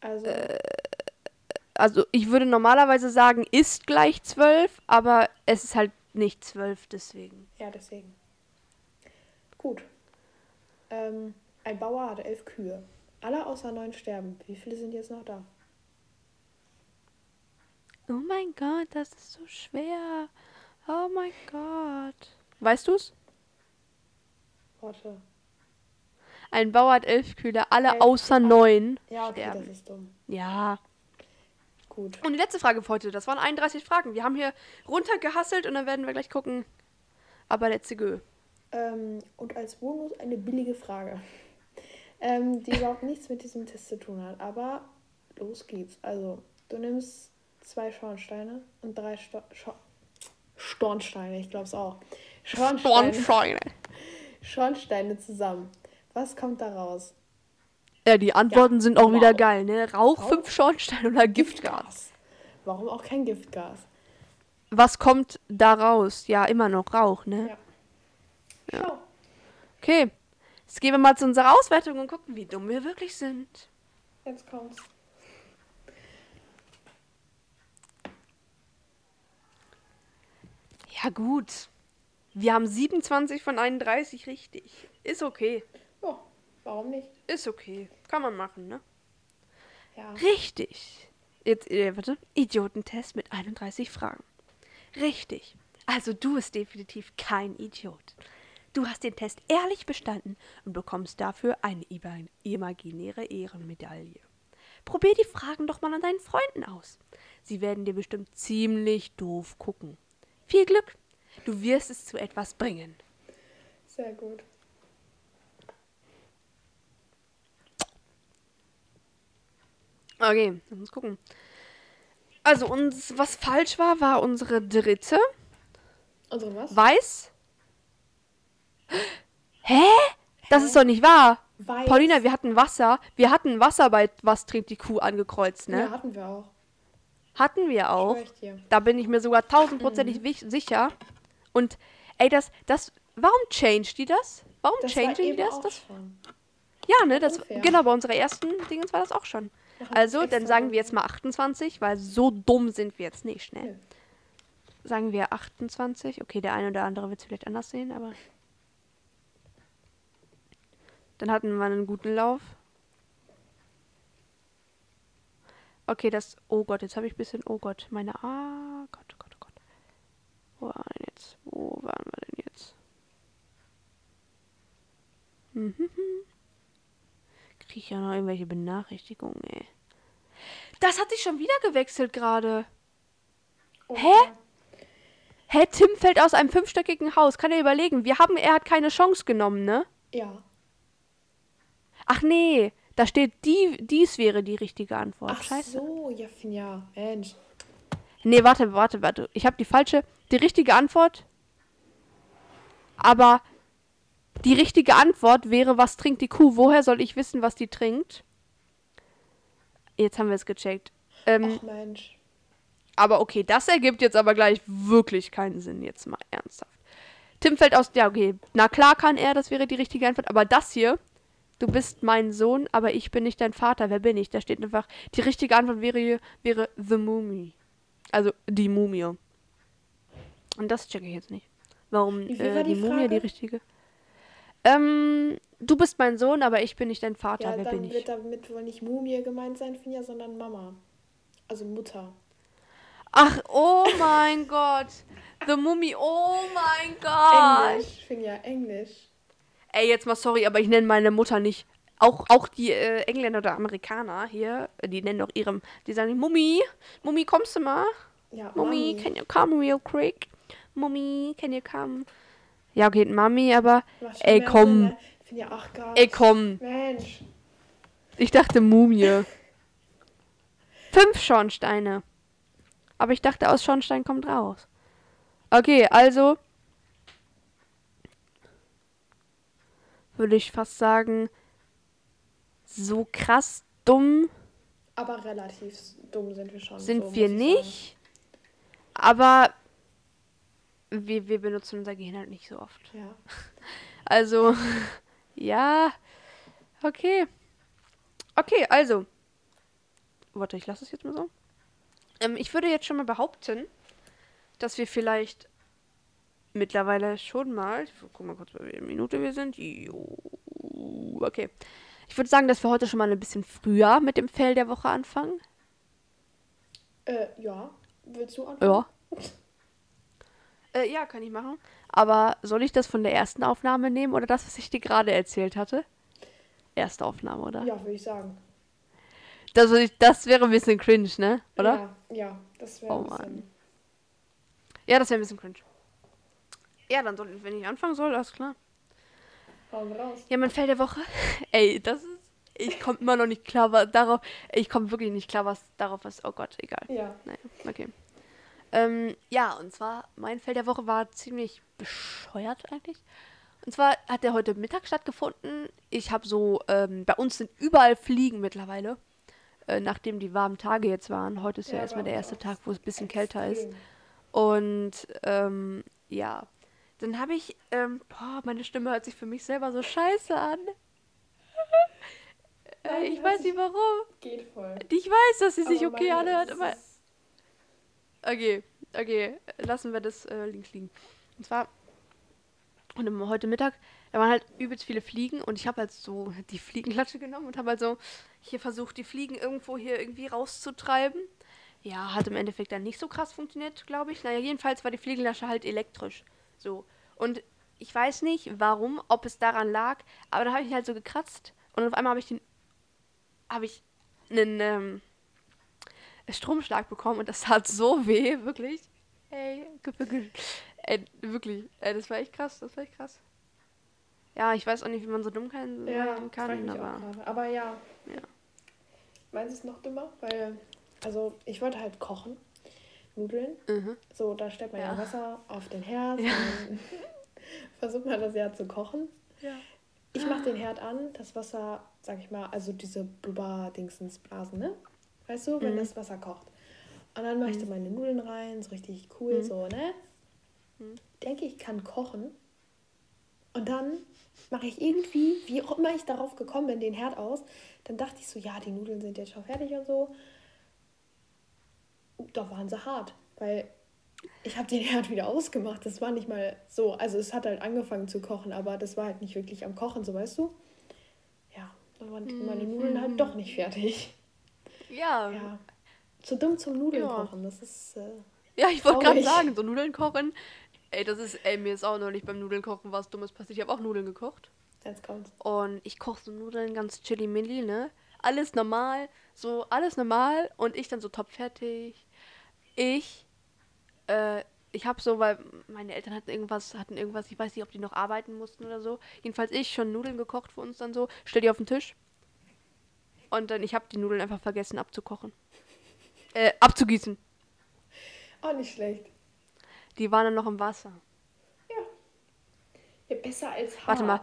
Speaker 2: Also,
Speaker 1: Äh. Also ich würde normalerweise sagen, ist gleich 12, aber es ist halt nicht 12, deswegen.
Speaker 2: ja, deswegen. Gut. Ähm, ein Bauer hatte elf Kühe. Alle außer neun sterben. Wie viele sind jetzt noch da?
Speaker 1: Oh mein Gott, das ist so schwer. Oh mein Gott. Weißt du's?
Speaker 2: Warte.
Speaker 1: Ein Bauer hat elf Kühe, alle
Speaker 2: Elf-
Speaker 1: außer neun
Speaker 2: Ja, okay,
Speaker 1: sterben.
Speaker 2: das ist dumm.
Speaker 1: Ja.
Speaker 2: Gut.
Speaker 1: Und die letzte Frage für heute, das waren 31 Fragen. Wir haben hier runtergehasselt und dann werden wir gleich gucken. Aber let's go.
Speaker 2: Ähm, und als Bonus eine billige Frage, [laughs] ähm, die überhaupt nichts mit diesem Test zu tun hat. Aber los geht's. Also, du nimmst zwei Schornsteine und drei Sto Schor Stornsteine, ich glaube es auch. Schornsteine,
Speaker 1: Schornsteine. [laughs]
Speaker 2: Schornsteine zusammen. Was kommt da raus?
Speaker 1: Ja, die Antworten sind auch wieder geil, ne? Rauch,
Speaker 2: Rauch?
Speaker 1: fünf Schornsteine oder Giftgas.
Speaker 2: Warum auch kein Giftgas?
Speaker 1: Was kommt da raus? Ja, immer noch Rauch, ne?
Speaker 2: Ja. Schau.
Speaker 1: Okay. Jetzt gehen wir mal zu unserer Auswertung und gucken, wie dumm wir wirklich sind.
Speaker 2: Jetzt kommt's.
Speaker 1: Ja, gut. Wir haben 27 von 31 richtig. Ist okay.
Speaker 2: Warum nicht?
Speaker 1: Ist okay. Kann man machen, ne?
Speaker 2: Ja.
Speaker 1: Richtig. Jetzt, äh, warte. Idiotentest mit 31 Fragen. Richtig. Also du bist definitiv kein Idiot. Du hast den Test ehrlich bestanden und bekommst dafür eine ima- imaginäre Ehrenmedaille. Probier die Fragen doch mal an deinen Freunden aus. Sie werden dir bestimmt ziemlich doof gucken. Viel Glück. Du wirst es zu etwas bringen.
Speaker 2: Sehr gut.
Speaker 1: Okay, lass uns gucken. Also, uns, was falsch war, war unsere dritte.
Speaker 2: Unsere was?
Speaker 1: Weiß. [gasps] Hä? Das ist doch nicht wahr.
Speaker 2: Weiß.
Speaker 1: Paulina, wir hatten Wasser. Wir hatten Wasser bei Was trinkt die Kuh angekreuzt, ne?
Speaker 2: Ja, hatten wir auch.
Speaker 1: Hatten wir auch. Da bin ich mir sogar tausendprozentig wich- sicher. Und, ey, das, das, warum changed die das? Warum
Speaker 2: Das
Speaker 1: changen die das? das? Ja, ne, das,
Speaker 2: Unfair.
Speaker 1: genau, bei unserer ersten Dingens war das auch schon. Also, dann sagen wir jetzt mal 28, weil so dumm sind wir jetzt nicht, ne? Sagen wir 28. Okay, der eine oder andere wird es vielleicht anders sehen, aber. Dann hatten wir einen guten Lauf. Okay, das. Oh Gott, jetzt habe ich ein bisschen. Oh Gott, meine. Ah, Gott, oh Gott, oh Gott. Wo waren wir denn jetzt? Wo waren wir denn jetzt? Mhm. Kriege ich ja noch irgendwelche Benachrichtigungen, ey. Das hat sich schon wieder gewechselt gerade.
Speaker 2: Oh,
Speaker 1: Hä?
Speaker 2: ja.
Speaker 1: Hä, Tim fällt aus einem fünfstöckigen Haus. Kann er überlegen. Wir haben, er hat keine Chance genommen, ne?
Speaker 2: Ja.
Speaker 1: Ach nee, da steht, die, dies wäre die richtige Antwort.
Speaker 2: Ach
Speaker 1: Scheiße.
Speaker 2: so, ja, Finja. Mensch.
Speaker 1: Nee, warte, warte, warte. Ich habe die falsche, die richtige Antwort. Aber die richtige Antwort wäre, was trinkt die Kuh? Woher soll ich wissen, was die trinkt? Jetzt haben wir es gecheckt. Ähm,
Speaker 2: Ach Mensch.
Speaker 1: aber okay, das ergibt jetzt aber gleich wirklich keinen Sinn. Jetzt mal ernsthaft. Tim fällt aus. Ja, okay. Na klar kann er, das wäre die richtige Antwort. Aber das hier, du bist mein Sohn, aber ich bin nicht dein Vater. Wer bin ich? Da steht einfach, die richtige Antwort wäre, wäre The Mumie. Also die Mumie. Und das checke ich jetzt nicht. Warum äh, die,
Speaker 2: die
Speaker 1: Mumie die richtige? Ähm, du bist mein Sohn, aber ich bin nicht dein Vater.
Speaker 2: Ja,
Speaker 1: Wer bin
Speaker 2: dann
Speaker 1: ich?
Speaker 2: wird damit wohl nicht Mumie gemeint sein, Finja, sondern Mama. Also Mutter.
Speaker 1: Ach, oh mein [laughs] Gott. The Mumie, oh mein Gott.
Speaker 2: Englisch, Finja, Englisch.
Speaker 1: Ey, jetzt mal sorry, aber ich nenne meine Mutter nicht. Auch, auch die äh, Engländer oder Amerikaner hier, äh, die nennen doch ihrem, die sagen, Mummi, Mummi, kommst du mal?
Speaker 2: Ja,
Speaker 1: Mummi, can you come real quick? Mummi, can you come? Ja, okay, Mami, aber, ey, komm.
Speaker 2: Ne? Finja, ach Gott.
Speaker 1: ey, komm.
Speaker 2: Mensch.
Speaker 1: Ich dachte Mumie. Fünf Schornsteine. Aber ich dachte, aus Schornstein kommt raus. Okay, also würde ich fast sagen, so krass dumm
Speaker 2: Aber relativ dumm sind wir schon.
Speaker 1: sind
Speaker 2: so
Speaker 1: wir nicht. Aber wir, wir benutzen unser Gehirn halt nicht so oft.
Speaker 2: Ja. [laughs]
Speaker 1: Also, [laughs] ja, okay. Okay, also. Warte, ich lasse es jetzt mal so. Ähm, ich würde jetzt schon mal behaupten, dass wir vielleicht mittlerweile schon mal. Ich guck mal kurz, bei welcher Minute wir sind. Jo, okay. Ich würde sagen, dass wir heute schon mal ein bisschen früher mit dem Fell der Woche anfangen.
Speaker 2: Äh, ja. Willst du anfangen?
Speaker 1: Ja. [laughs] äh, ja, kann ich machen. Aber soll ich das von der ersten Aufnahme nehmen oder das, was ich dir gerade erzählt hatte? Erste Aufnahme, oder?
Speaker 2: Ja, würde ich sagen.
Speaker 1: Das, das wäre ein bisschen cringe, ne? Oder?
Speaker 2: Ja, ja das wäre
Speaker 1: Oh
Speaker 2: ein bisschen.
Speaker 1: Mann. Ja, das wäre ein bisschen cringe. Ja, dann soll, wenn ich anfangen soll, alles klar.
Speaker 2: Hauen raus.
Speaker 1: Ja, mein Fell der Woche. [laughs] Ey, das ist. Ich komme immer noch nicht klar was darauf. Ich komme wirklich nicht klar, was darauf ist. Oh Gott, egal.
Speaker 2: Ja.
Speaker 1: Naja, okay. Ähm, ja, und zwar, mein Fell der Woche war ziemlich bescheuert eigentlich. Und zwar hat der heute Mittag stattgefunden. Ich habe so, ähm, bei uns sind überall Fliegen mittlerweile. Äh, nachdem die warmen Tage jetzt waren. Heute ist ja,
Speaker 2: Ja,
Speaker 1: erstmal der erste Tag, wo es ein bisschen kälter ist.
Speaker 2: Extrem.
Speaker 1: Und ähm, ja, dann habe ich, ähm, boah, meine Stimme hört sich für mich selber so scheiße an. [laughs] äh,
Speaker 2: Nein,
Speaker 1: ich weiß nicht warum.
Speaker 2: Geht voll.
Speaker 1: Ich weiß, dass sie sich okay anhört, aber. Okay, okay, lassen wir das äh, links liegen. Und zwar, und heute Mittag, da waren halt übelst viele Fliegen und ich habe halt so [laughs] die Fliegenklatsche genommen und habe halt so hier versucht, die Fliegen irgendwo hier irgendwie rauszutreiben. Ja, hat im Endeffekt dann nicht so krass funktioniert, glaube ich. Naja, jedenfalls war die Fliegenlasche halt elektrisch. So. Und ich weiß nicht, warum, ob es daran lag, aber da habe ich halt so gekratzt und auf einmal habe ich den. habe ich einen ähm, Stromschlag bekommen und das tat so weh, wirklich. Ey, ey wirklich. Ey, das war echt krass, das war echt krass. Ja, ich weiß auch nicht, wie man so dumm kann,
Speaker 2: Ja,
Speaker 1: kann, aber.
Speaker 2: Aber ja.
Speaker 1: Ja.
Speaker 2: Meins ist noch dümmer, weil, also ich wollte halt kochen. Nudeln.
Speaker 1: Mhm.
Speaker 2: So, da stellt man ja,
Speaker 1: Ja.
Speaker 2: Wasser auf den Herd.
Speaker 1: Ja. [laughs]
Speaker 2: Versucht man das ja zu kochen.
Speaker 1: Ja.
Speaker 2: Ich mache den Herd an, das Wasser, sag ich mal, also diese Blubber-Dingsens Blasen, ne? Weißt du, wenn
Speaker 1: Mhm.
Speaker 2: das Wasser kocht. Und dann mache ich da meine Nudeln rein, so richtig cool,
Speaker 1: Mhm.
Speaker 2: so, ne?
Speaker 1: Mhm.
Speaker 2: Denke ich kann kochen. Und dann mache ich irgendwie, wie auch immer ich darauf gekommen bin, den Herd aus. Dann dachte ich so, ja, die Nudeln sind jetzt schon fertig und so. Da waren sie hart, weil ich habe den Herd wieder ausgemacht. Das war nicht mal so. Also es hat halt angefangen zu kochen, aber das war halt nicht wirklich am Kochen, so weißt du. Ja, dann waren
Speaker 1: Mhm.
Speaker 2: meine Nudeln halt doch nicht fertig.
Speaker 1: Ja. ja.
Speaker 2: Ja. Zu dumm zum Nudeln
Speaker 1: Ja.
Speaker 2: kochen. Das ist. Äh,
Speaker 1: ich wollte gerade sagen, so Nudeln kochen. Ey, das ist, ey, mir ist auch neulich beim Nudeln kochen was Dummes passiert. Ich habe auch Nudeln gekocht.
Speaker 2: jetzt kommt's.
Speaker 1: Und ich koche so Nudeln ganz chili milli, ne? Alles normal, so alles normal und ich dann so top fertig. Ich äh, ich habe so, weil meine Eltern hatten irgendwas, hatten irgendwas, ich weiß nicht, ob die noch arbeiten mussten oder so. Jedenfalls ich schon Nudeln gekocht für uns dann so, stell die auf den Tisch. Und dann, ich habe die Nudeln einfach vergessen abzukochen. Äh, abzugießen.
Speaker 2: Auch nicht schlecht.
Speaker 1: Die waren dann noch im Wasser.
Speaker 2: Ja, besser als hart.
Speaker 1: Warte mal.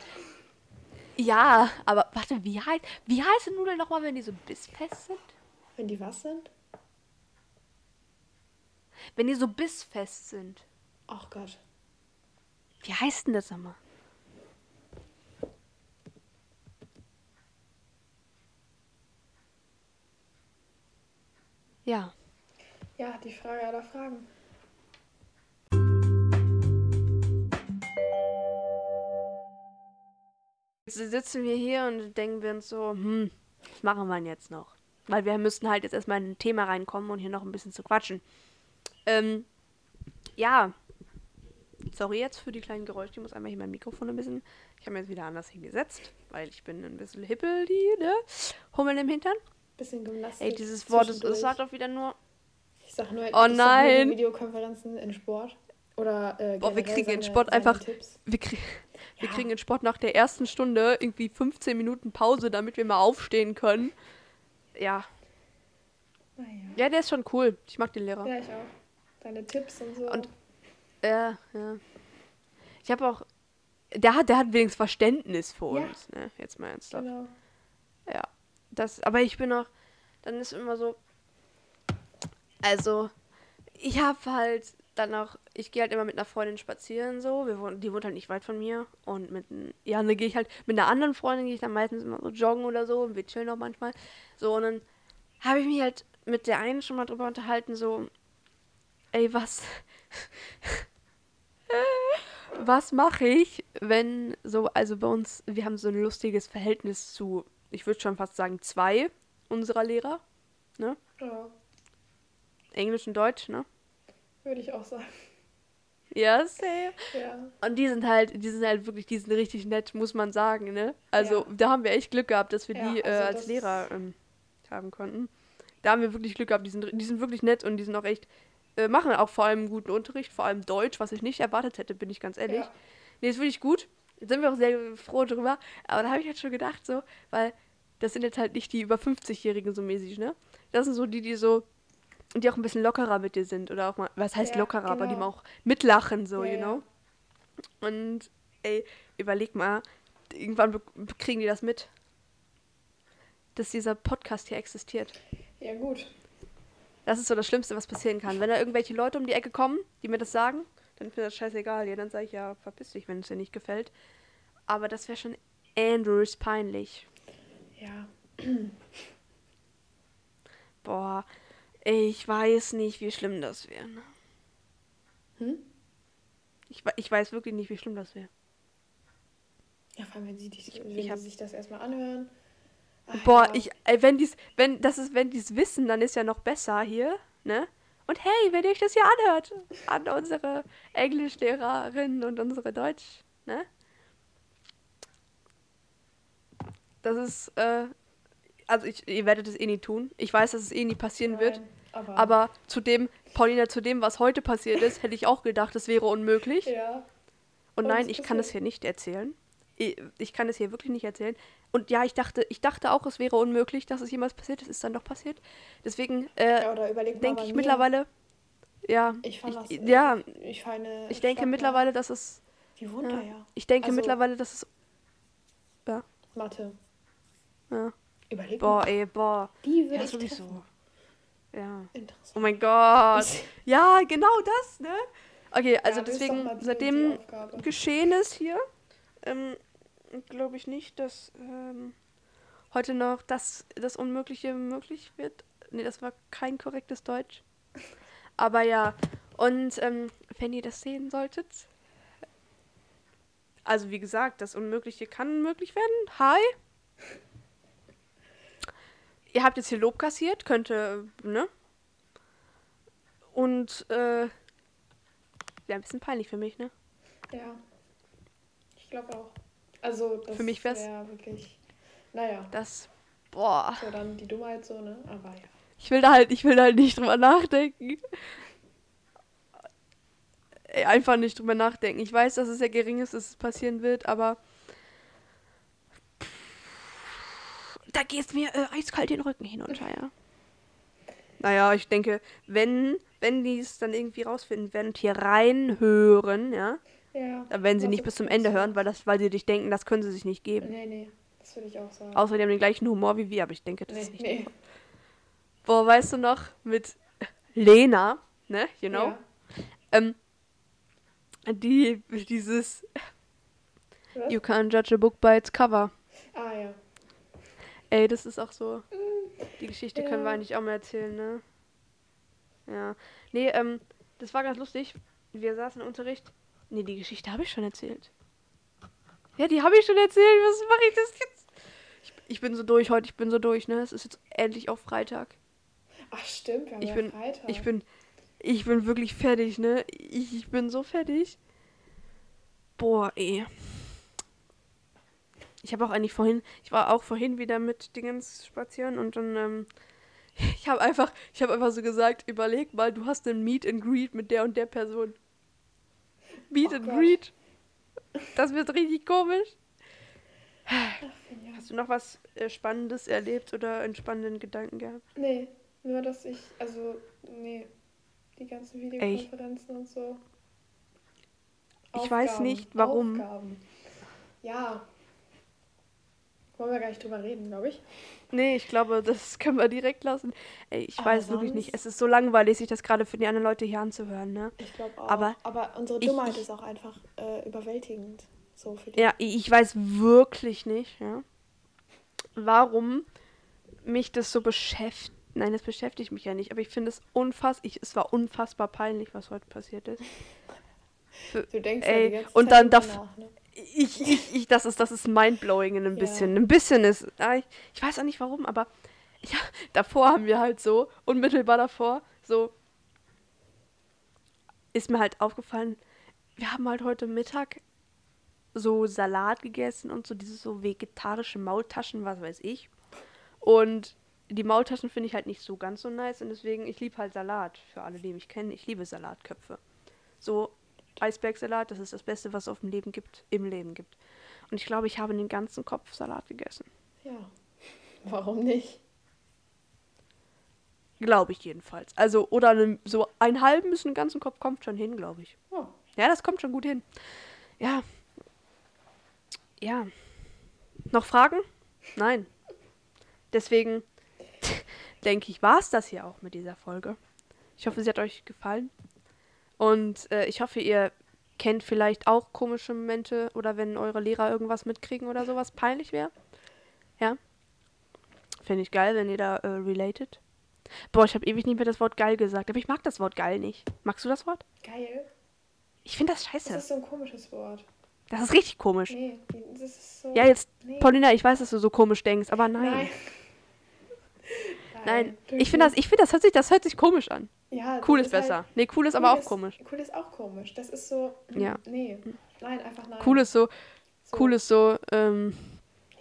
Speaker 1: Ja, aber warte, wie heißt, wie heißen Nudeln nochmal, wenn die so bissfest sind?
Speaker 2: Wenn die was sind?
Speaker 1: Wenn die so bissfest sind.
Speaker 2: Ach Gott.
Speaker 1: Wie heißt denn das nochmal? Ja.
Speaker 2: Ja, die Frage aller Fragen.
Speaker 1: Jetzt sitzen wir hier und denken wir uns so, hm, was machen wir denn jetzt noch? Weil wir müssten halt jetzt erstmal in ein Thema reinkommen und hier noch ein bisschen zu quatschen. Ähm, ja. Sorry jetzt für die kleinen Geräusche. Ich muss einmal hier mein Mikrofon ein bisschen. Ich habe mir jetzt wieder anders hingesetzt, weil ich bin ein bisschen hippel, die, ne? Hummel im Hintern.
Speaker 2: Bisschen Gymnastik.
Speaker 1: Ey, dieses Wort, das, das sagt doch wieder nur.
Speaker 2: Ich sag nur,
Speaker 1: Oh
Speaker 2: ich nur
Speaker 1: nein.
Speaker 2: die Videokonferenzen in Sport. Oder äh,
Speaker 1: Boah, wir kriegen in
Speaker 2: seine-
Speaker 1: Sport
Speaker 2: seine
Speaker 1: einfach-
Speaker 2: Tipps.
Speaker 1: Wir, krie wir
Speaker 2: Ja.
Speaker 1: kriegen in Sport nach der ersten Stunde irgendwie 15 Minuten Pause, damit wir mal aufstehen können. Ja.
Speaker 2: Naja.
Speaker 1: Ja, der ist schon cool. Ich mag den Lehrer.
Speaker 2: Ja, ich auch. Deine Tipps und so.
Speaker 1: Und- Ja, ja. Ich habe auch. Der hat, der hat wenigstens Verständnis für
Speaker 2: Ja.
Speaker 1: uns, ne? Jetzt mal ernsthaft.
Speaker 2: genau.
Speaker 1: Ja. Das, aber ich bin auch. Dann ist immer so. Also, ich habe halt dann auch. Ich gehe halt immer mit einer Freundin spazieren, so. Wir wohnen, die wohnt halt nicht weit von mir. Und mit. Ja, dann gehe ich halt. Mit einer anderen Freundin gehe ich dann meistens immer so joggen oder so. Und wir chillen auch manchmal. So, und dann habe ich mich halt mit der einen schon mal drüber unterhalten, so. Ey, was. [laughs] was mache ich, wenn so, also bei uns, wir haben so ein lustiges Verhältnis zu, ich würde schon fast sagen, zwei unserer Lehrer,
Speaker 2: Ja,
Speaker 1: Englisch und Deutsch, ne?
Speaker 2: würde ich auch sagen.
Speaker 1: Ja, safe.
Speaker 2: Ja.
Speaker 1: Und die sind halt, die sind halt wirklich, die sind richtig nett, muss man sagen, ne? Also
Speaker 2: Ja.
Speaker 1: da haben wir echt Glück gehabt, dass wir
Speaker 2: Ja,
Speaker 1: die äh,
Speaker 2: also
Speaker 1: als
Speaker 2: das
Speaker 1: Lehrer ähm, haben konnten. Da haben wir wirklich Glück gehabt, die sind, die sind wirklich nett und die sind auch echt, äh, machen auch vor allem guten Unterricht, vor allem Deutsch, was ich nicht erwartet hätte, bin ich ganz ehrlich.
Speaker 2: Ja.
Speaker 1: Nee, ist wirklich gut. Jetzt sind wir auch sehr froh drüber. Aber da habe ich halt schon gedacht, so, weil das sind jetzt halt nicht die über 50-Jährigen so mäßig, ne? Das sind so die, die so, die auch ein bisschen lockerer mit dir sind. Oder auch mal, was heißt
Speaker 2: Ja,
Speaker 1: lockerer, aber die
Speaker 2: genau.
Speaker 1: mal auch mitlachen, so,
Speaker 2: Ja,
Speaker 1: you
Speaker 2: ja.
Speaker 1: know? Und, ey, überleg mal, irgendwann kriegen die das mit, dass dieser Podcast hier existiert.
Speaker 2: Ja, gut.
Speaker 1: Das ist so das Schlimmste, was passieren kann. Wenn da irgendwelche Leute um die Ecke kommen, die mir das sagen, dann ist mir das scheißegal. Ja, dann sage ich ja, verpiss dich, wenn es dir nicht gefällt. Aber das wäre schon Andrews peinlich.
Speaker 2: Ja.
Speaker 1: Boah, ich weiß nicht, wie schlimm das wäre. ne?
Speaker 2: Hm?
Speaker 1: Ich, ich weiß wirklich nicht, wie schlimm das wäre.
Speaker 2: Ja, vor allem, wenn sie, dich, wenn
Speaker 1: ich
Speaker 2: sie
Speaker 1: hab-
Speaker 2: sich das erstmal anhören. Ach,
Speaker 1: Boah,
Speaker 2: ja.
Speaker 1: ich, ey, wenn die's, wenn, das ist, wenn die's wissen, dann ist ja noch besser hier, ne? Und hey, wenn ihr euch das hier anhört, an unsere Englischlehrerin und unsere Deutsch, ne? Das ist, äh, also ich, ihr werdet es eh nie tun. Ich weiß, dass es eh nie passieren wird.
Speaker 2: Nein, aber,
Speaker 1: Aber zu dem, Paulina, zu dem, was heute passiert ist, hätte ich auch gedacht, es wäre unmöglich.
Speaker 2: Ja.
Speaker 1: Und
Speaker 2: Und
Speaker 1: nein, ich kann es
Speaker 2: passiert.
Speaker 1: hier nicht erzählen. Ich, ich kann es hier wirklich nicht erzählen. Und ja, ich dachte, ich dachte auch, es wäre unmöglich, dass es jemals passiert. Es ist dann doch passiert. Deswegen äh,
Speaker 2: ja,
Speaker 1: denke ich
Speaker 2: mir.
Speaker 1: mittlerweile, ja,
Speaker 2: Ich fand das.
Speaker 1: ich, ja,
Speaker 2: Ich fand
Speaker 1: ich denke mittlerweile, dass es,
Speaker 2: Die wohnt
Speaker 1: ja,
Speaker 2: ja.
Speaker 1: ich denke
Speaker 2: Also-
Speaker 1: mittlerweile, dass es,
Speaker 2: Mathe.
Speaker 1: Ja,
Speaker 2: Überleg
Speaker 1: boah,
Speaker 2: mal.
Speaker 1: ey, boah,
Speaker 2: Die würde
Speaker 1: ja,
Speaker 2: ich
Speaker 1: sowieso,
Speaker 2: treffen.
Speaker 1: ja. Oh
Speaker 2: Interessant.
Speaker 1: mein Gott, [laughs] ja, genau das, ne? Okay, also
Speaker 2: Ja,
Speaker 1: deswegen, seitdem geschehen ist hier, ähm, glaube ich nicht, dass ähm, heute noch das, das Unmögliche möglich wird. Nee, das war kein korrektes Deutsch. [laughs] Aber ja, und ähm, wenn ihr das sehen solltet, also wie gesagt, das Unmögliche kann möglich werden. Hi. [laughs] Ihr habt jetzt hier Lob kassiert, könnte, ne? Und, äh, wäre ein bisschen peinlich für mich, ne?
Speaker 2: Ja. Ich glaube auch. Also, das
Speaker 1: Für mich wär's-
Speaker 2: wär wirklich. Naja,
Speaker 1: Das, boah.
Speaker 2: so dann die Dummheit so, ne? Aber ja.
Speaker 1: Ich will da halt, ich will da halt nicht drüber nachdenken. einfach nicht drüber nachdenken. Ich weiß, dass es sehr gering ist, dass es passieren wird, aber da geht es mir äh, eiskalt den Rücken hinunter, ja. Naja, ich denke, wenn, wenn die es dann irgendwie rausfinden werden und hier reinhören, ja,
Speaker 2: Ja.
Speaker 1: dann werden sie
Speaker 2: was
Speaker 1: nicht bis zum? Ende hören, weil, das, weil sie dich denken, das können sie sich nicht geben.
Speaker 2: Nee, nee. Das würde ich auch sagen.
Speaker 1: Außer die haben den gleichen Humor wie wir, aber ich denke, das
Speaker 2: nee,
Speaker 1: ist nicht.
Speaker 2: nee.
Speaker 1: Boah, weißt du noch, mit Lena, ne, you know,
Speaker 2: Ja.
Speaker 1: ähm, die, dieses
Speaker 2: Was?
Speaker 1: You can't judge a book by its cover.
Speaker 2: Ja.
Speaker 1: Ey, das ist auch so. Die Geschichte können wir
Speaker 2: Ja.
Speaker 1: eigentlich auch mal erzählen, ne? Ja. Nee, ähm, das war ganz lustig. Wir saßen im Unterricht. Nee, die Geschichte habe ich schon erzählt. Ja, die habe ich schon erzählt. Was mache ich das jetzt? Ich, ich bin so durch heute, ich bin so durch, ne? Es ist jetzt endlich auch Freitag.
Speaker 2: Ach, stimmt. Wir haben
Speaker 1: Ich
Speaker 2: ja
Speaker 1: bin,
Speaker 2: Freitag.
Speaker 1: ich bin, ich bin wirklich fertig, ne? Ich, ich bin so fertig. Boah, ey. Ich habe auch eigentlich vorhin, ich war auch vorhin wieder mit Dingens spazieren und dann, ähm, [laughs] ich habe einfach, ich habe einfach so gesagt, überleg mal, du hast einen Meet and Greet mit der und der Person. Meet
Speaker 2: Oh
Speaker 1: and
Speaker 2: Gott.
Speaker 1: Greet. Das wird richtig komisch. Hast du noch was äh, Spannendes erlebt oder einen spannenden Gedanken gehabt?
Speaker 2: Nee, nur dass ich, also, nee. Die ganzen Videokonferenzen und so.
Speaker 1: Ich weiß nicht, warum.
Speaker 2: Aufgaben. Ja. Wollen wir gar nicht drüber reden, glaube ich.
Speaker 1: Nee, ich glaube, das können wir direkt lassen. Ey, ich
Speaker 2: Aber
Speaker 1: weiß wirklich nicht. Es ist so langweilig, sich das gerade für die anderen Leute hier anzuhören, ne?
Speaker 2: Ich glaube auch.
Speaker 1: Aber
Speaker 2: Aber unsere Dummheit
Speaker 1: ich-
Speaker 2: ist auch einfach äh, überwältigend. So für die.
Speaker 1: Ja, ich weiß wirklich nicht, ja, warum mich das so beschäftigt. Nein, das beschäftigt mich ja nicht, aber ich finde es unfassbar, es war unfassbar peinlich, was heute passiert ist. [laughs]
Speaker 2: Du denkst
Speaker 1: Ey,
Speaker 2: ja die ganze
Speaker 1: und
Speaker 2: Zeit
Speaker 1: dann darf-
Speaker 2: nach, ne?
Speaker 1: Ich, ich, ich, das ist, das ist mindblowing in ein
Speaker 2: Ja.
Speaker 1: bisschen. Ein bisschen ist, ah, ich, ich weiß auch nicht warum, aber ja, davor haben wir halt so, unmittelbar davor, so, ist mir halt aufgefallen, wir haben halt heute Mittag so Salat gegessen und so diese so vegetarische Maultaschen, was weiß ich. Und die Maultaschen finde ich halt nicht so ganz so nice und deswegen, ich liebe halt Salat. Für alle, die mich kennen, ich liebe Salatköpfe. So Eisbergsalat, das ist das Beste, was es auf dem Leben gibt, im Leben gibt. Und ich glaube, ich habe den ganzen Kopf Salat gegessen.
Speaker 2: Ja. Warum nicht?
Speaker 1: Glaube ich jedenfalls. Also, oder einen, so einen halben bis einen ganzen Kopf kommt schon hin, glaube ich.
Speaker 2: Oh.
Speaker 1: Ja, das kommt schon gut hin. Ja. Ja. Noch Fragen? Nein. Deswegen [laughs] denke ich, war es das hier auch mit dieser Folge. Ich hoffe, sie hat euch gefallen. Und äh, ich hoffe, ihr kennt vielleicht auch komische Momente oder wenn eure Lehrer irgendwas mitkriegen oder sowas peinlich wäre. Ja. Finde ich geil, wenn ihr da äh, related. Boah, ich habe ewig nicht mehr das Wort geil gesagt, aber ich mag das Wort geil nicht. Magst du das Wort?
Speaker 2: Geil.
Speaker 1: Ich finde das
Speaker 2: Das
Speaker 1: scheiße.
Speaker 2: ist so ein komisches Wort.
Speaker 1: Das ist richtig komisch.
Speaker 2: Nee, das ist so.
Speaker 1: Ja, jetzt,
Speaker 2: nee.
Speaker 1: Paulina, ich weiß, dass du so komisch denkst, aber nein.
Speaker 2: Nein.
Speaker 1: Nein, ich finde das, ich finde das hört sich, das hört sich komisch an.
Speaker 2: Ja,
Speaker 1: Cool ist
Speaker 2: halt-
Speaker 1: besser. Nee, cool ist
Speaker 2: cool
Speaker 1: aber auch
Speaker 2: ist-
Speaker 1: komisch.
Speaker 2: Cool ist auch komisch. Das ist so. hm,
Speaker 1: Ja.
Speaker 2: Nee. Nein, einfach nein.
Speaker 1: Cool ist so,
Speaker 2: so,
Speaker 1: cool ist so, ähm,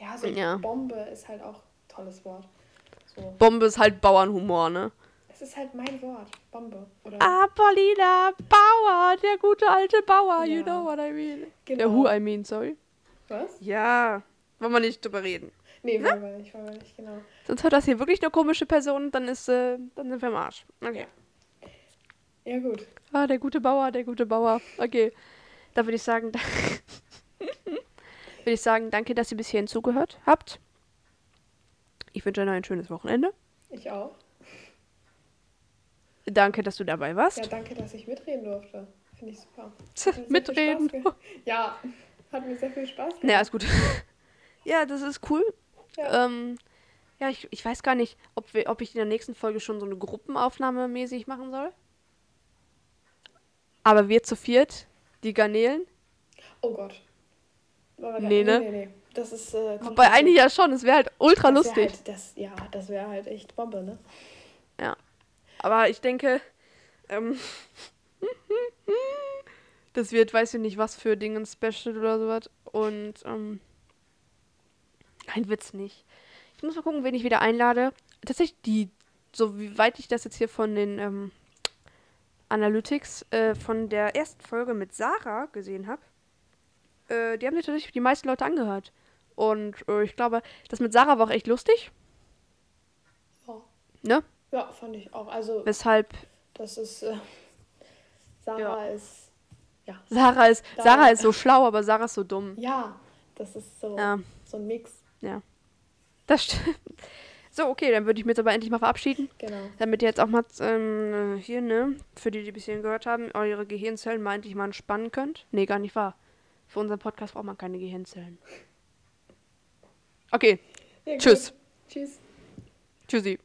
Speaker 2: Ja, so
Speaker 1: ja.
Speaker 2: Bombe ist halt auch ein tolles Wort. So.
Speaker 1: Bombe ist halt Bauernhumor, ne?
Speaker 2: Es ist halt mein Wort. Bombe. Oder
Speaker 1: Ah, Paulina, Bauer, der gute alte Bauer, you
Speaker 2: Ja.
Speaker 1: know what I mean.
Speaker 2: genau.
Speaker 1: Der who I mean, sorry.
Speaker 2: Was?
Speaker 1: Ja, wollen wir nicht drüber reden.
Speaker 2: Nee, wollen wir nicht, wollen wir nicht, genau.
Speaker 1: Sonst hört das hier wirklich eine komische Person, dann ist, äh, dann sind wir im Arsch. Okay.
Speaker 2: Ja, gut.
Speaker 1: Ah, der gute Bauer, der gute Bauer. Okay. Da würde ich sagen, [laughs] würde ich sagen, danke, dass ihr bis hierhin zugehört habt. Ich wünsche euch noch ein schönes Wochenende.
Speaker 2: Ich auch.
Speaker 1: Danke, dass du dabei warst.
Speaker 2: Ja, danke, dass ich mitreden durfte. Finde ich super.
Speaker 1: Mitreden.
Speaker 2: Ja, hat mir sehr viel Spaß gemacht.
Speaker 1: Naja, ist gut. [laughs] ja, das ist cool.
Speaker 2: Ja.
Speaker 1: Ähm, ja, ich, ich weiß gar nicht, ob, wir, ob ich in der nächsten Folge schon so eine Gruppenaufnahme mäßig machen soll. Aber wir zu viert, die Garnelen.
Speaker 2: Oh Gott. Gar-
Speaker 1: Nee, ne?
Speaker 2: Nee, nee, nee. Das ist. Äh, kommt
Speaker 1: Bei
Speaker 2: dazu.
Speaker 1: einigen ja schon, es wäre halt ultra
Speaker 2: Das wär
Speaker 1: lustig.
Speaker 2: Halt, das, ja, das wäre halt echt Bombe, ne?
Speaker 1: Aber ich denke, ähm, [laughs] das wird, weiß ich nicht, was für Dinge ein Special oder sowas. Und, ähm, ein Witz nicht. Ich muss mal gucken, wen ich wieder einlade. Tatsächlich die, so wie weit ich das jetzt hier von den, ähm, Analytics äh, von der ersten Folge mit Sarah gesehen habe, äh, die haben sich tatsächlich die meisten Leute angehört. Und äh, ich glaube, das mit Sarah war auch echt lustig.
Speaker 2: Ja.
Speaker 1: Ne?
Speaker 2: Ja, fand ich auch. Also,
Speaker 1: Weshalb
Speaker 2: das ist. Äh, Sarah
Speaker 1: Ja.
Speaker 2: ist. Ja.
Speaker 1: Sarah ist, Sarah ist so schlau, aber Sarah ist so dumm.
Speaker 2: Ja, das ist so,
Speaker 1: Ja.
Speaker 2: so ein Mix.
Speaker 1: Das stimmt. So, okay, dann würde ich mich jetzt aber endlich mal verabschieden.
Speaker 2: Genau.
Speaker 1: Damit ihr jetzt auch mal ähm, hier, ne, für die, die bis hierhin gehört haben, eure Gehirnzellen meinte ich mal entspannen könnt. Nee, gar nicht wahr. Für unseren Podcast braucht man keine Gehirnzellen. Okay,
Speaker 2: Ja.
Speaker 1: Tschüss.
Speaker 2: Tschüss.
Speaker 1: tschüssi.